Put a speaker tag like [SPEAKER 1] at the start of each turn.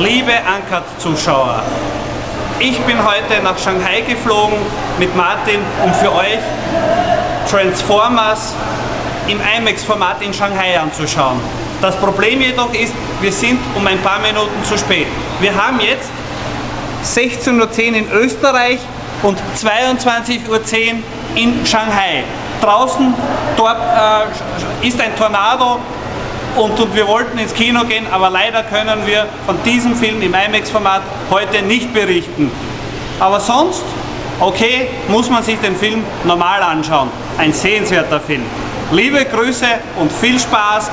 [SPEAKER 1] liebe Ankert-Zuschauer, ich bin heute nach Shanghai geflogen mit Martin, um für euch Transformers im IMAX-Format in Shanghai anzuschauen. Das Problem jedoch ist, wir sind um ein paar Minuten zu spät. Wir haben jetzt 16.10 Uhr in Österreich und 22.10 Uhr in Shanghai. Draußen dort äh, ist ein Tornado und, und wir wollten ins Kino gehen, aber leider können wir von diesem Film im IMAX-Format heute nicht berichten. Aber sonst, okay, muss man sich den Film normal anschauen. Ein sehenswerter Film. Liebe Grüße und viel Spaß